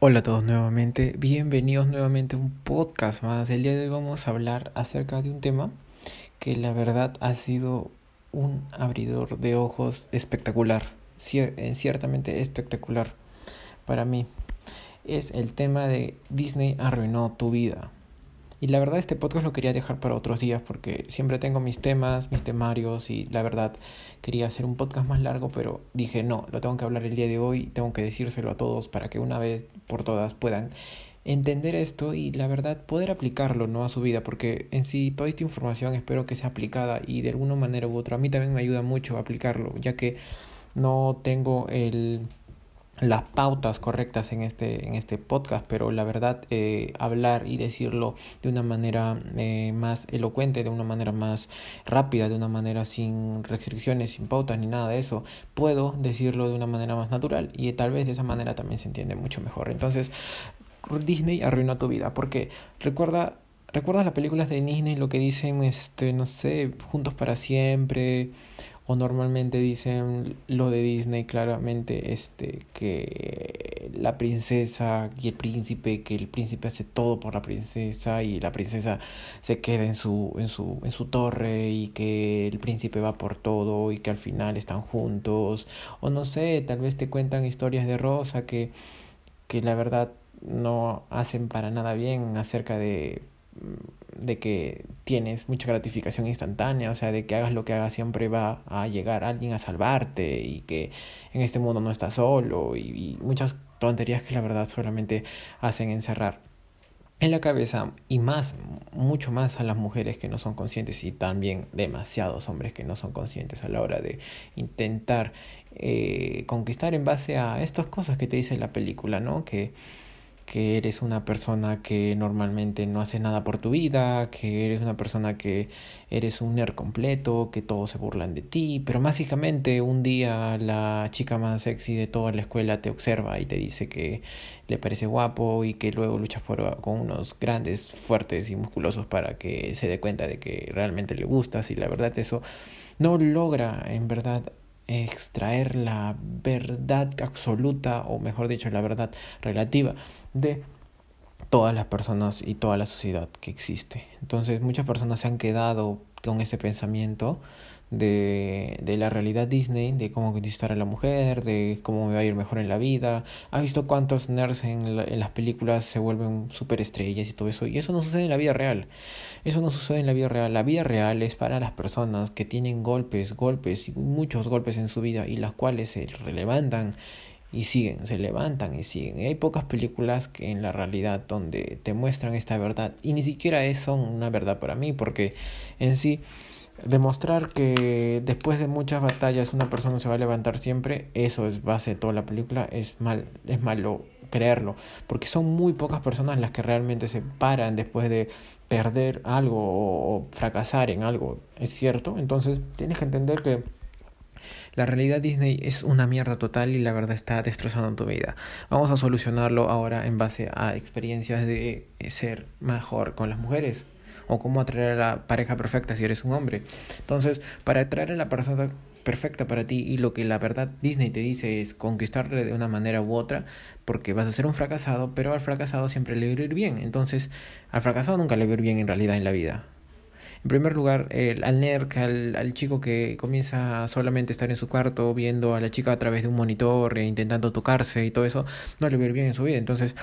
Hola a todos nuevamente, bienvenidos nuevamente a un podcast más. El día de hoy vamos a hablar acerca de un tema que la verdad ha sido un abridor de ojos espectacular, eh, ciertamente espectacular para mí. Es el tema de Disney arruinó tu vida. Y la verdad este podcast lo quería dejar para otros días porque siempre tengo mis temas, mis temarios y la verdad quería hacer un podcast más largo, pero dije no, lo tengo que hablar el día de hoy, tengo que decírselo a todos para que una vez por todas puedan entender esto y la verdad poder aplicarlo no a su vida porque en sí toda esta información espero que sea aplicada y de alguna manera u otra a mí también me ayuda mucho a aplicarlo ya que no tengo el las pautas correctas en este, en este podcast, pero la verdad eh, hablar y decirlo de una manera eh, más elocuente, de una manera más rápida, de una manera sin restricciones, sin pautas ni nada de eso, puedo decirlo de una manera más natural y tal vez de esa manera también se entiende mucho mejor. Entonces, Disney arruinó tu vida, porque recuerda ¿Recuerdas las películas de Disney lo que dicen, este, no sé, juntos para siempre? O normalmente dicen lo de Disney claramente este que la princesa y el príncipe que el príncipe hace todo por la princesa y la princesa se queda en su en su en su torre y que el príncipe va por todo y que al final están juntos. O no sé tal vez te cuentan historias de Rosa que que la verdad no hacen para nada bien acerca de de que tienes mucha gratificación instantánea, o sea, de que hagas lo que hagas siempre va a llegar alguien a salvarte y que en este mundo no estás solo y, muchas tonterías que la verdad solamente hacen encerrar en la cabeza y más, mucho más a las mujeres que no son conscientes y también demasiados hombres que no son conscientes a la hora de intentar eh, conquistar en base a estas cosas que te dice la película, ¿no? Que que eres una persona que normalmente no hace nada por tu vida, que eres una persona que eres un nerd completo, que todos se burlan de ti, pero básicamente un día la chica más sexy de toda la escuela te observa y te dice que le parece guapo y que luego luchas por, con unos grandes, fuertes y musculosos para que se dé cuenta de que realmente le gustas y la verdad eso no logra en verdad extraer la verdad absoluta o mejor dicho la verdad relativa de todas las personas y toda la sociedad que existe. Entonces muchas personas se han quedado con ese pensamiento de, de la realidad Disney, de cómo conquistar a la mujer, de cómo me va a ir mejor en la vida. ¿Has visto cuántos nerds en, en las películas se vuelven superestrellas y todo eso? Y eso no sucede en la vida real. Eso no sucede en la vida real. La vida real es para las personas que tienen golpes, golpes y muchos golpes en su vida y las cuales se levantan y siguen, se levantan y siguen. hay pocas películas que en la realidad donde te muestran esta verdad y ni siquiera es son una verdad para mí porque en sí demostrar que después de muchas batallas una persona se va a levantar siempre, eso es base de toda la película, es mal, es malo creerlo, porque son muy pocas personas las que realmente se paran después de perder algo o, fracasar en algo, es cierto, entonces tienes que entender que la realidad Disney es una mierda total y la verdad está destrozando tu vida. Vamos a solucionarlo ahora en base a experiencias de ser mejor con las mujeres o cómo atraer a la pareja perfecta si eres un hombre. Entonces, para atraer a la persona perfecta para ti y lo que la verdad Disney te dice es conquistarle de una manera u otra porque vas a ser un fracasado, pero al fracasado siempre le va a ir bien. Entonces, al fracasado nunca le va a ir bien en realidad en la vida. En primer lugar, el, al nerd, al, al chico que comienza solamente a estar en su cuarto viendo a la chica a través de un monitor e intentando tocarse y todo eso, no le va a ir bien en su vida. Entonces,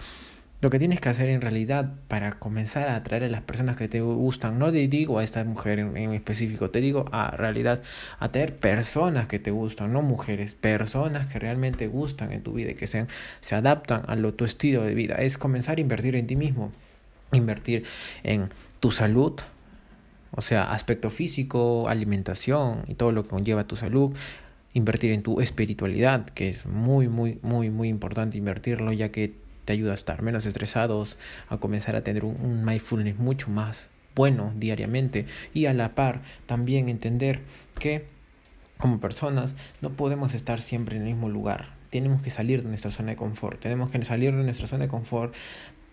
lo que tienes que hacer en realidad para comenzar a atraer a las personas que te gustan, no te digo a esta mujer en, específico, te digo a realidad atraer personas que te gustan, no mujeres, personas que realmente gustan en tu vida y que sean, se adaptan a lo, tu estilo de vida. Es comenzar a invertir en ti mismo, invertir en tu salud, o sea, aspecto físico, alimentación y todo lo que conlleva tu salud, invertir en tu espiritualidad, que es muy, muy, muy, muy importante invertirlo, ya que te ayuda a estar menos estresados, a comenzar a tener un, mindfulness mucho más bueno diariamente y a la par también entender que como personas no podemos estar siempre en el mismo lugar. Tenemos que salir de nuestra zona de confort. Tenemos que salir de nuestra zona de confort,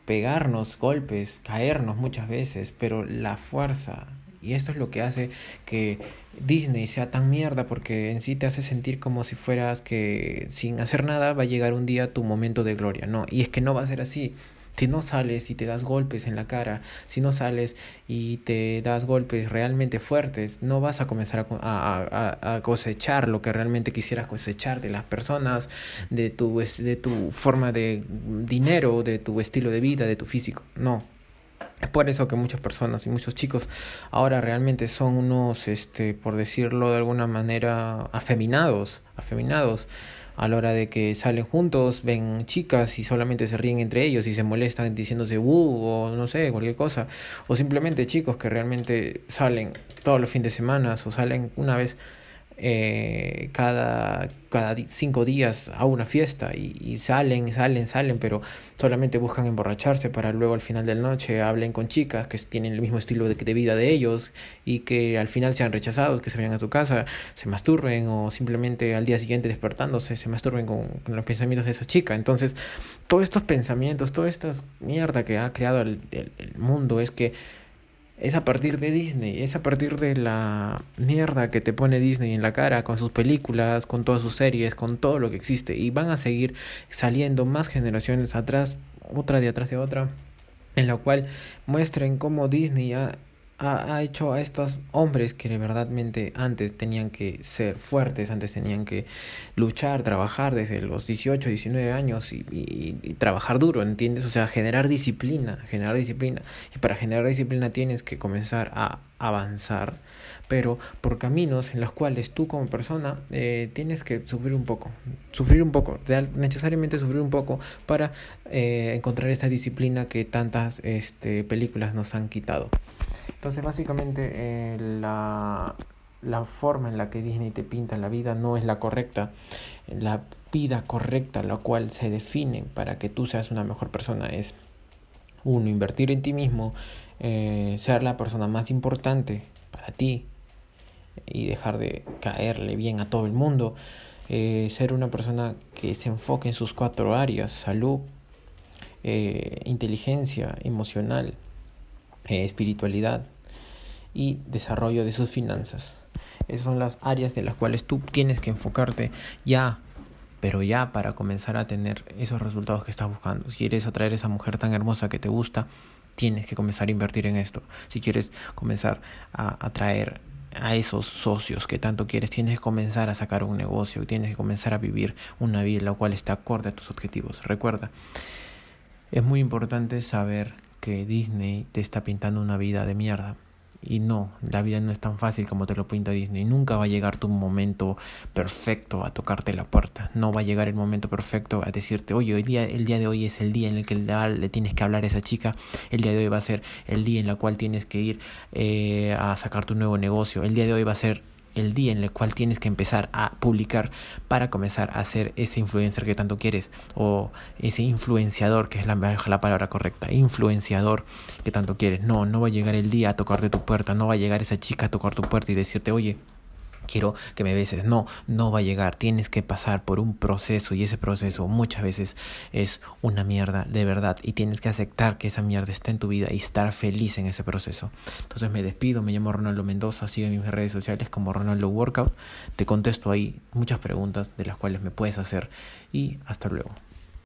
pegarnos golpes, caernos muchas veces, pero la fuerza Y esto es lo que hace que Disney sea tan mierda porque en sí te hace sentir como si fueras que sin hacer nada va a llegar un día tu momento de gloria. No, y es que no va a ser así. Si no sales y te das golpes en la cara, si no sales y te das golpes realmente fuertes, no vas a comenzar a, a, a cosechar lo que realmente quisieras cosechar de las personas, de tu, de tu forma de dinero, de tu estilo de vida, de tu físico. No, es por eso que muchas personas y muchos chicos ahora realmente son unos, este, por decirlo de alguna manera, afeminados, afeminados a la hora de que salen juntos, ven chicas y solamente se ríen entre ellos y se molestan diciéndose uh o no sé, cualquier cosa. O simplemente chicos que realmente salen todos los fines de semana o salen una vez eh, cada, cada cinco días a una fiesta y, salen, salen, salen, pero solamente buscan emborracharse para luego al final de la noche hablen con chicas que tienen el mismo estilo de, de vida de ellos y que al final sean rechazados, que se vayan a su casa, se masturben o simplemente al día siguiente despertándose se masturben con, con los pensamientos de esa chica. Entonces, todos estos pensamientos, toda esta mierda que ha creado el mundo es que es a partir de Disney, es a partir de la mierda que te pone Disney en la cara con sus películas, con todas sus series, con todo lo que existe. Y van a seguir saliendo más generaciones atrás, otra de atrás de otra, en la cual muestren cómo Disney ha ha, ha, hecho a estos hombres que de verdadmente antes tenían que ser fuertes, antes tenían que luchar, trabajar desde los 18, 19 años y, y, y, trabajar duro, ¿entiendes? O sea, generar disciplina, generar disciplina. Y para generar disciplina tienes que comenzar a avanzar, pero por caminos en los cuales tú como persona eh, tienes que sufrir un poco, sufrir un poco, necesariamente sufrir un poco para eh, encontrar esta disciplina que tantas este, películas nos han quitado. Entonces, básicamente, eh, la, la forma en la que Disney te pinta la vida no es la correcta. La vida correcta, la cual se define para que tú seas una mejor persona, es uno, invertir en ti mismo, eh, ser la persona más importante para ti y dejar de caerle bien a todo el mundo. Eh, ser una persona que se enfoque en sus cuatro áreas, salud, eh, inteligencia emocional, eh, espiritualidad y desarrollo de sus finanzas. Esas son las áreas de las cuales tú tienes que enfocarte ya, pero ya para comenzar a tener esos resultados que estás buscando. Si quieres atraer a esa mujer tan hermosa que te gusta, tienes que comenzar a invertir en esto. Si quieres comenzar a atraer a esos socios que tanto quieres, tienes que comenzar a sacar un negocio, tienes que comenzar a vivir una vida la cual está acorde a tus objetivos. Recuerda, es muy importante saber que Disney te está pintando una vida de mierda. Y no, la vida no es tan fácil como te lo pinta Disney. Nunca va a llegar tu momento perfecto a tocarte la puerta. No va a llegar el momento perfecto a decirte, oye, el día, el día de hoy es el día en el que le tienes que hablar a esa chica. El día de hoy va a ser el día en el cual tienes que ir eh, a sacar tu nuevo negocio. El día de hoy va a ser el día en el cual tienes que empezar a publicar para comenzar a ser ese influencer que tanto quieres o ese influenciador que es la, la palabra correcta influenciador que tanto quieres. No no va a llegar el día a tocarte tu puerta no va a llegar esa chica a tocar tu puerta y decirte oye quiero que me beses. No, no va a llegar. Tienes que pasar por un proceso y ese proceso muchas veces es una mierda de verdad y tienes que aceptar que esa mierda está en tu vida y estar feliz en ese proceso. Entonces me despido, me llamo Ronaldo Mendoza, sigue en mis redes sociales como Ronaldo Workout. Te contesto ahí muchas preguntas de las cuales me puedes hacer y hasta luego.